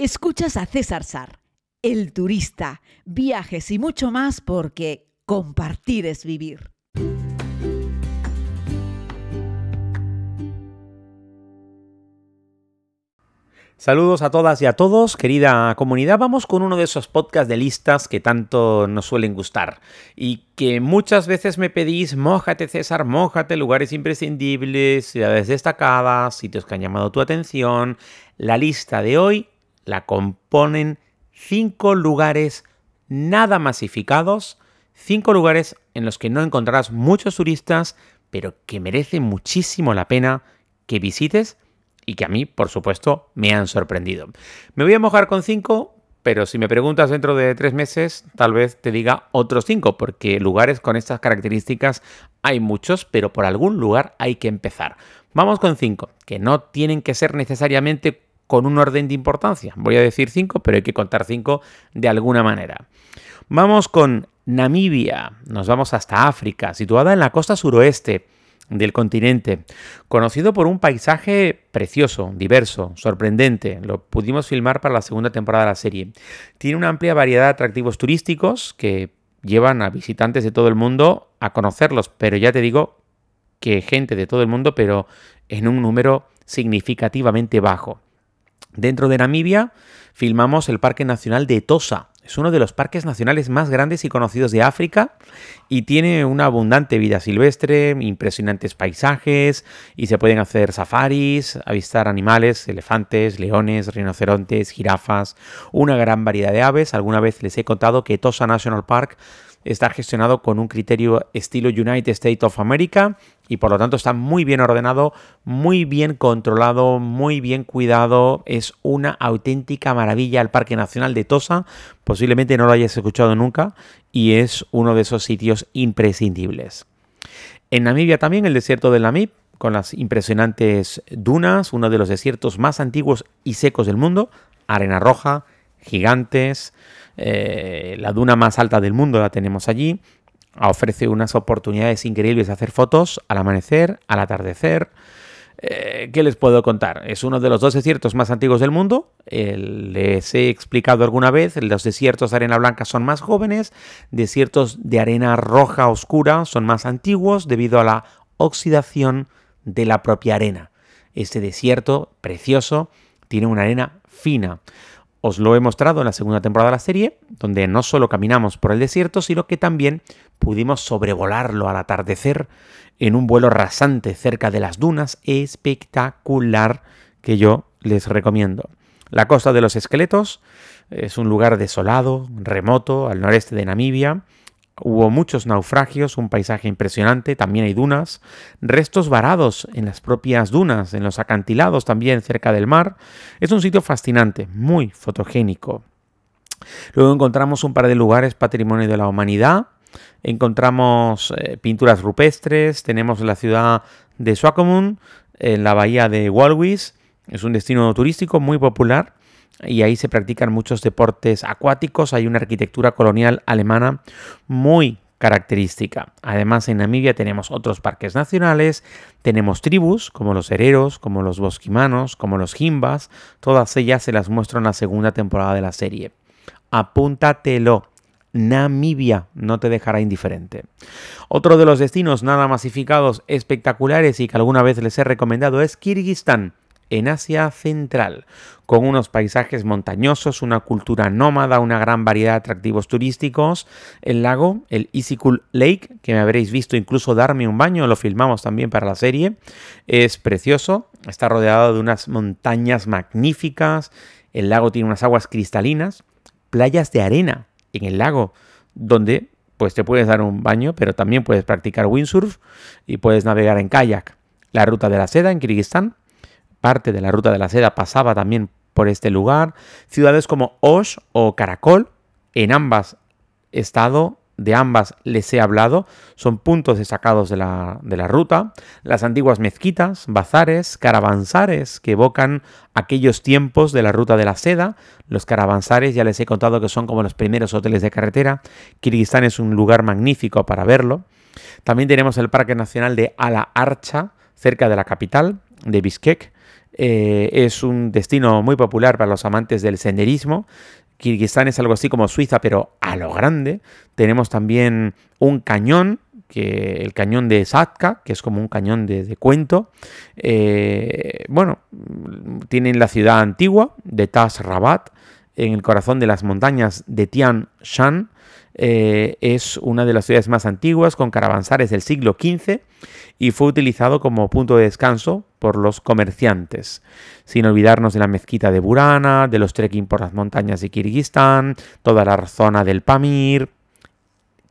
Escuchas a César Sar, el turista, viajes y mucho más porque compartir es vivir. Saludos a todas y a todos, querida comunidad. Vamos con uno de esos podcasts de listas que tanto nos suelen gustar y que muchas veces me pedís, mójate César, mójate, lugares imprescindibles, ciudades destacadas, sitios que han llamado tu atención. La lista de hoy la componen cinco lugares nada masificados, cinco lugares en los que no encontrarás muchos turistas, pero que merece muchísimo la pena que visites y que a mí, por supuesto, me han sorprendido. Me voy a mojar con cinco, pero si me preguntas dentro de tres meses, tal vez te diga otros cinco, porque lugares con estas características hay muchos, pero por algún lugar hay que empezar. Vamos con cinco, que no tienen que ser necesariamente con un orden de importancia. Voy a decir cinco, pero hay que contar cinco de alguna manera. Vamos con Namibia, nos vamos hasta África, situada en la costa suroeste del continente, conocido por un paisaje precioso, diverso, sorprendente. Lo pudimos filmar para la segunda temporada de la serie. Tiene una amplia variedad de atractivos turísticos que llevan a visitantes de todo el mundo a conocerlos, pero ya te digo que gente de todo el mundo, pero en un número significativamente bajo. Dentro de Namibia filmamos el Parque Nacional de Tosa, es uno de los parques nacionales más grandes y conocidos de África y tiene una abundante vida silvestre, impresionantes paisajes y se pueden hacer safaris, avistar animales, elefantes, leones, rinocerontes, jirafas, una gran variedad de aves. Alguna vez les he contado que Tosa National Park está gestionado con un criterio estilo United States of America y por lo tanto está muy bien ordenado, muy bien controlado, muy bien cuidado. Es una auténtica maravilla el Parque Nacional de Tosa. Posiblemente no lo hayas escuchado nunca y es uno de esos sitios imprescindibles. En Namibia también el desierto del Namib, con las impresionantes dunas, uno de los desiertos más antiguos y secos del mundo, arena roja, gigantes, eh, la duna más alta del mundo la tenemos allí. Ofrece unas oportunidades increíbles de hacer fotos al amanecer, al atardecer. Eh, ¿Qué les puedo contar? Es uno de los dos desiertos más antiguos del mundo. les he explicado alguna vez, los desiertos de arena blanca son más jóvenes, desiertos de arena roja oscura son más antiguos debido a la oxidación de la propia arena. Este desierto precioso tiene una arena fina. Os lo he mostrado en la segunda temporada de la serie, donde no solo caminamos por el desierto, sino que también pudimos sobrevolarlo al atardecer en un vuelo rasante cerca de las dunas, espectacular, que yo les recomiendo. La costa de los esqueletos es un lugar desolado, remoto, al noreste de Namibia, Hubo muchos naufragios, un paisaje impresionante, también hay dunas, restos varados en las propias dunas, en los acantilados también cerca del mar. Es un sitio fascinante, muy fotogénico. Luego encontramos un par de lugares patrimonio de la humanidad. Encontramos eh, pinturas rupestres, tenemos la ciudad de Swakopmund, en la bahía de Walvis. Es un destino turístico muy popular y ahí se practican muchos deportes acuáticos. Hay una arquitectura colonial alemana muy característica. Además, en Namibia tenemos otros parques nacionales, tenemos tribus como los hereros, como los bosquimanos, como los jimbas. Todas ellas se las muestro en la segunda temporada de la serie. Apúntatelo. Namibia no te dejará indiferente. Otro de los destinos nada masificados, espectaculares y que alguna vez les he recomendado es Kirguistán en Asia Central, con unos paisajes montañosos, una cultura nómada, una gran variedad de atractivos turísticos. El lago, el Isikul Lake, que me habréis visto incluso darme un baño, lo filmamos también para la serie, es precioso, está rodeado de unas montañas magníficas, el lago tiene unas aguas cristalinas, playas de arena en el lago, donde pues te puedes dar un baño, pero también puedes practicar windsurf y puedes navegar en kayak. La ruta de la seda en Kirguistán parte de la ruta de la seda pasaba también por este lugar. Ciudades como Osh o Caracol, en ambas estado de ambas les he hablado, son puntos destacados de la, de la, ruta, las antiguas mezquitas, bazares, caravansares que evocan aquellos tiempos de la ruta de la seda, los caravansares ya les he contado que son como los primeros hoteles de carretera, Kirguistán es un lugar magnífico para verlo, también tenemos el Parque Nacional de Ala Archa, cerca de la capital, de Bishkek, eh, es un destino muy popular para los amantes del senderismo. Kirguistán es algo así como Suiza, pero a lo grande. Tenemos también un cañón, que el cañón de Satka, que es como un cañón de, cuento. Eh, bueno, tienen la ciudad antigua de Tas Rabat, en el corazón de las montañas de Tian Shan. Eh, es una de las ciudades más antiguas, con caravansares del siglo XV y fue utilizado como punto de descanso por los comerciantes, sin olvidarnos de la mezquita de Burana, de los trekking por las montañas de Kirguistán, toda la zona del Pamir.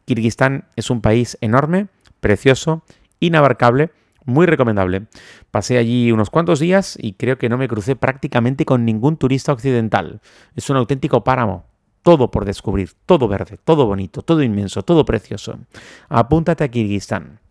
Kirguistán es un país enorme, precioso, inabarcable, muy recomendable. Pasé allí unos cuantos días y creo que no me crucé prácticamente con ningún turista occidental. Es un auténtico páramo, todo por descubrir, todo verde, todo bonito, todo inmenso, todo precioso. Apúntate a Kirguistán.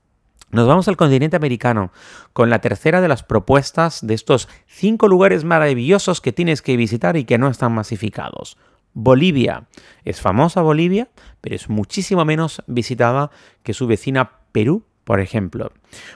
Nos vamos al continente americano con la tercera de las propuestas de estos cinco lugares maravillosos que tienes que visitar y que no están masificados. Bolivia. Es famosa Bolivia, pero es muchísimo menos visitada que su vecina Perú, por ejemplo.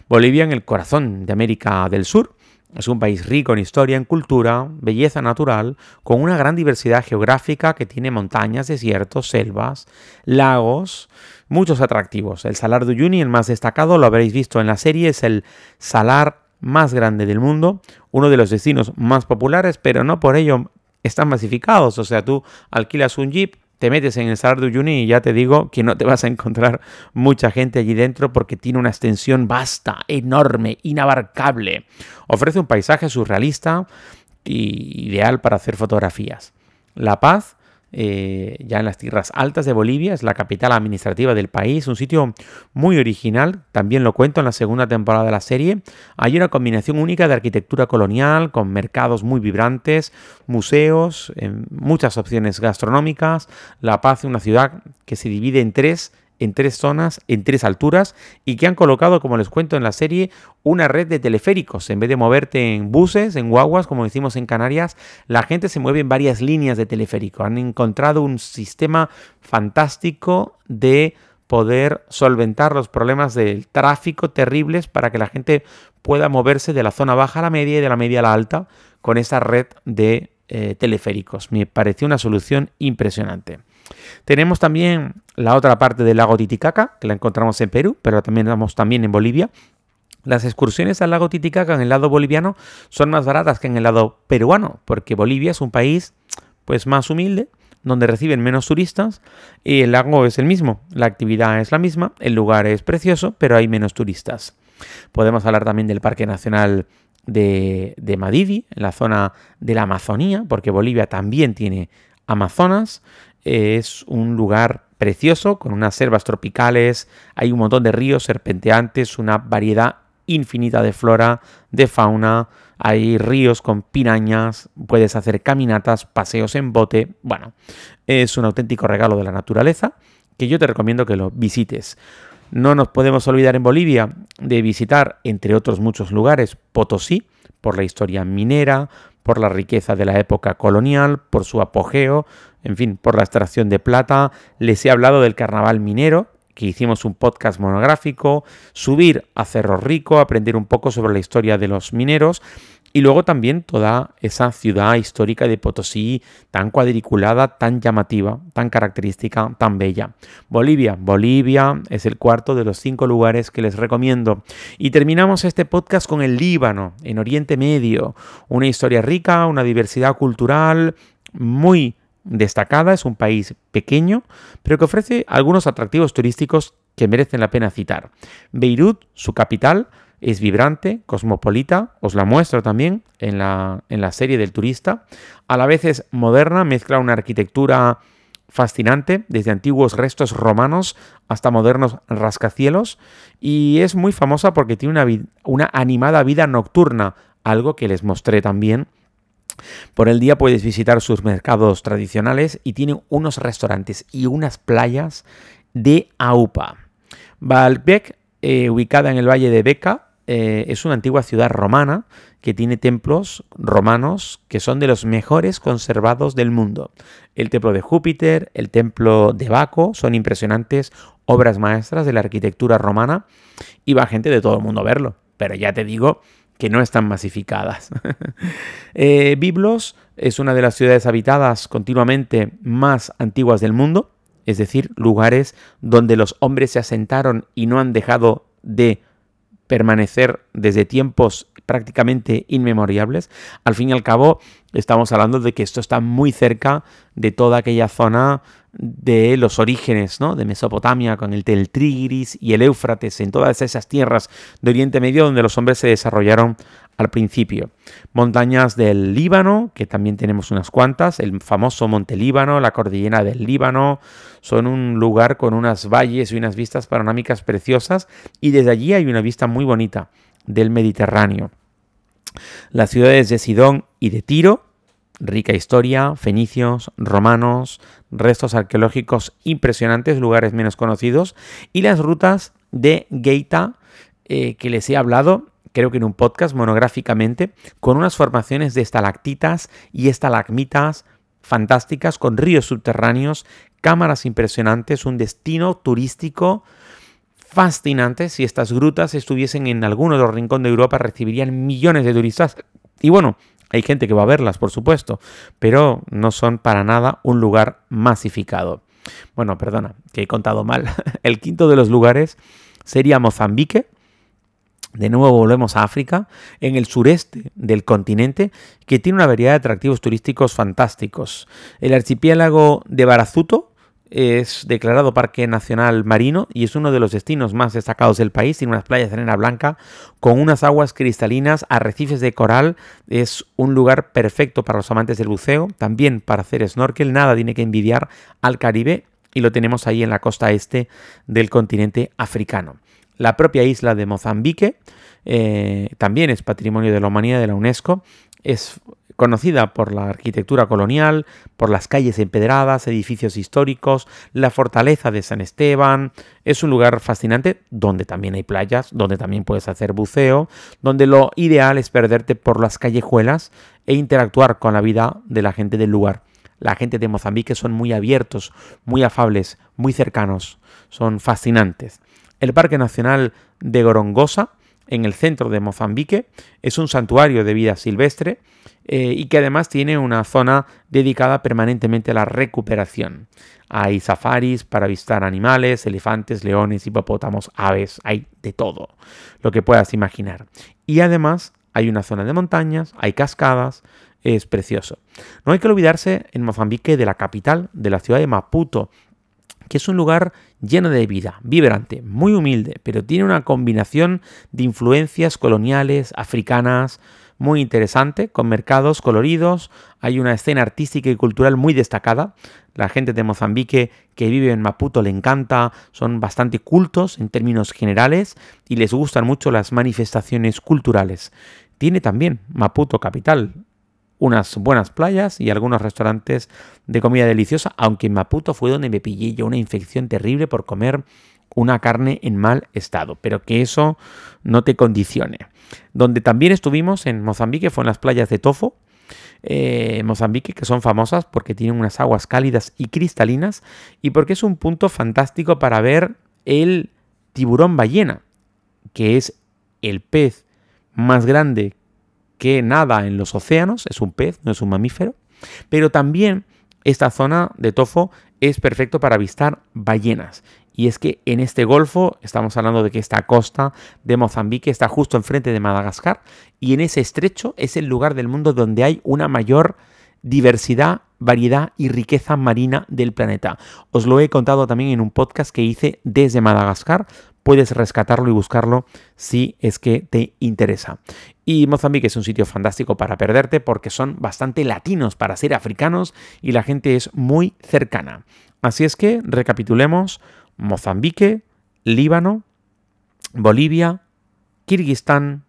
Bolivia en el corazón de América del Sur. Es un país rico en historia, en cultura, belleza natural, con una gran diversidad geográfica que tiene montañas, desiertos, selvas, lagos, muchos atractivos. El Salar de Uyuni, el más destacado, lo habréis visto en la serie, es el salar más grande del mundo, uno de los destinos más populares, pero no por ello están masificados. O sea, tú alquilas un jeep, te metes en el Salar de y ya te digo que no te vas a encontrar mucha gente allí dentro porque tiene una extensión vasta, enorme, inabarcable. Ofrece un paisaje surrealista y ideal para hacer fotografías. La Paz eh, ya en las tierras altas de Bolivia, es la capital administrativa del país, un sitio muy original, también lo cuento en la segunda temporada de la serie. Hay una combinación única de arquitectura colonial, con mercados muy vibrantes, museos, muchas opciones gastronómicas. La Paz, una ciudad que se divide en tres en tres zonas, en tres alturas, y que han colocado, como les cuento en la serie, una red de teleféricos. En vez de moverte en buses, en guaguas, como decimos en Canarias, la gente se mueve en varias líneas de teleférico. Han encontrado un sistema fantástico de poder solventar los problemas del tráfico terribles para que la gente pueda moverse de la zona baja a la media y de la media a la alta con esa red de eh, teleféricos. Me pareció una solución impresionante. Tenemos también la otra parte del lago Titicaca, que la encontramos en Perú, pero también estamos también en Bolivia. Las excursiones al lago Titicaca en el lado boliviano son más baratas que en el lado peruano, porque Bolivia es un país pues más humilde, donde reciben menos turistas y el lago es el mismo, la actividad es la misma, el lugar es precioso, pero hay menos turistas. Podemos hablar también del Parque Nacional de, Madidi, en la zona de la Amazonía, porque Bolivia también tiene Amazonas, es un lugar precioso con unas selvas tropicales, hay un montón de ríos serpenteantes, una variedad infinita de flora, de fauna, hay ríos con pirañas, puedes hacer caminatas, paseos en bote, bueno, es un auténtico regalo de la naturaleza que yo te recomiendo que lo visites. No nos podemos olvidar en Bolivia de visitar, entre otros muchos lugares, Potosí, por la historia minera, por la riqueza de la época colonial, por su apogeo, en fin, por la extracción de plata. Les he hablado del carnaval minero, que hicimos un podcast monográfico, subir a Cerro Rico, aprender un poco sobre la historia de los mineros y luego también toda esa ciudad histórica de Potosí tan cuadriculada, tan llamativa, tan característica, tan bella. Bolivia, Bolivia es el cuarto de los cinco lugares que les recomiendo. Y terminamos este podcast con el Líbano, en Oriente Medio, una historia rica, una diversidad cultural muy destacada, es un país pequeño, pero que ofrece algunos atractivos turísticos que merecen la pena citar. Beirut, su capital, es vibrante, cosmopolita, os la muestro también en la, en la serie del turista. A la vez es moderna, mezcla una arquitectura fascinante, desde antiguos restos romanos hasta modernos rascacielos, y es muy famosa porque tiene una, una animada vida nocturna, algo que les mostré también por el día puedes visitar sus mercados tradicionales y tiene unos restaurantes y unas playas de AUPA. Baalbek, eh, ubicada en el valle de Beca, eh, es una antigua ciudad romana que tiene templos romanos que son de los mejores conservados del mundo. El templo de Júpiter, el templo de Baco son impresionantes obras maestras de la arquitectura romana y va gente de todo el mundo a verlo. Pero ya te digo que no están masificadas. Eh, Biblos es una de las ciudades habitadas continuamente más antiguas del mundo, es decir, lugares donde los hombres se asentaron y no han dejado de permanecer desde tiempos prácticamente inmemoriales. Al fin y al cabo, estamos hablando de que esto está muy cerca de toda aquella zona de los orígenes ¿no? de Mesopotamia, con el Tigris y el Éufrates, en todas esas tierras de Oriente Medio donde los hombres se desarrollaron al principio. Montañas del Líbano, que también tenemos unas cuantas, el famoso Monte Líbano, la cordillera del Líbano, son un lugar con unas valles y unas vistas panorámicas preciosas y desde allí hay una vista muy bonita del Mediterráneo. Las ciudades de Sidón y de Tiro, rica historia, fenicios, romanos, restos arqueológicos impresionantes, lugares menos conocidos, y las rutas de Geita eh, que les he hablado, creo que en un podcast monográficamente, con unas formaciones de estalactitas y estalagmitas fantásticas, con ríos subterráneos, cámaras impresionantes, un destino turístico fascinante. Si estas grutas estuviesen en algún otro rincón de Europa, recibirían millones de turistas. Y bueno, hay gente que va a verlas, por supuesto, pero no son para nada un lugar masificado. Bueno, perdona, que he contado mal. El quinto de los lugares sería Mozambique. De nuevo volvemos a África, en el sureste del continente, que tiene una variedad de atractivos turísticos fantásticos. El archipiélago de Barazuto, es declarado Parque Nacional Marino y es uno de los destinos más destacados del país. Tiene unas playas de arena blanca con unas aguas cristalinas, arrecifes de coral. Es un lugar perfecto para los amantes del buceo, también para hacer snorkel. Nada tiene que envidiar al Caribe y lo tenemos ahí en la costa este del continente africano. La propia isla de Mozambique eh, también es patrimonio de la humanidad de la UNESCO. Es conocida por la arquitectura colonial, por las calles empedradas, edificios históricos, la fortaleza de San Esteban. Es un lugar fascinante donde también hay playas, donde también puedes hacer buceo, donde lo ideal es perderte por las callejuelas e interactuar con la vida de la gente del lugar. La gente de Mozambique son muy abiertos, muy afables, muy cercanos, son fascinantes. El Parque Nacional de Gorongosa, en el centro de Mozambique, es un santuario de vida silvestre eh, y que además tiene una zona dedicada permanentemente a la recuperación. Hay safaris para avistar animales, elefantes, leones, hipopótamos, aves, hay de todo, lo que puedas imaginar. Y además hay una zona de montañas, hay cascadas, es precioso. No hay que olvidarse en Mozambique de la capital, de la ciudad de Maputo, que es un lugar lleno de vida, vibrante, muy humilde, pero tiene una combinación de influencias coloniales, africanas, muy interesante, con mercados coloridos, hay una escena artística y cultural muy destacada. La gente de Mozambique que vive en Maputo le encanta, son bastante cultos en términos generales y les gustan mucho las manifestaciones culturales. Tiene también Maputo capital unas buenas playas y algunos restaurantes de comida deliciosa, aunque en Maputo fue donde me pillé yo una infección terrible por comer una carne en mal estado, pero que eso no te condicione. Donde también estuvimos en Mozambique fue en las playas de Tofo, eh, Mozambique, que son famosas porque tienen unas aguas cálidas y cristalinas y porque es un punto fantástico para ver el tiburón ballena, que es el pez más grande que nada en los océanos, es un pez, no es un mamífero, pero también esta zona de Tofo es perfecto para avistar ballenas. Y es que en este golfo estamos hablando de que esta costa de Mozambique está justo enfrente de Madagascar y en ese estrecho es el lugar del mundo donde hay una mayor diversidad, variedad y riqueza marina del planeta. Os lo he contado también en un podcast que hice desde Madagascar. Puedes rescatarlo y buscarlo si es que te interesa. Y Mozambique es un sitio fantástico para perderte porque son bastante latinos para ser africanos y la gente es muy cercana. Así es que recapitulemos Mozambique, Líbano, Bolivia, Kirguistán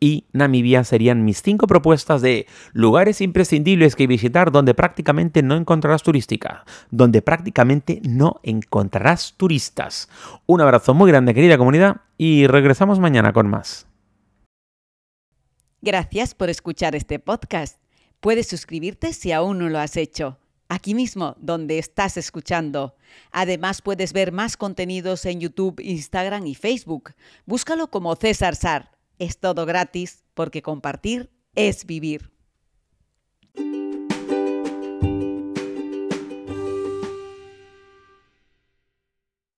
y Namibia serían mis cinco propuestas de lugares imprescindibles que visitar donde prácticamente no encontrarás turística, donde prácticamente no encontrarás turistas. Un abrazo muy grande querida comunidad y regresamos mañana con más. Gracias por escuchar este podcast. Puedes suscribirte si aún no lo has hecho aquí mismo donde estás escuchando. Además puedes ver más contenidos en YouTube, Instagram y Facebook. Búscalo como César Sar. Es todo gratis porque compartir es vivir.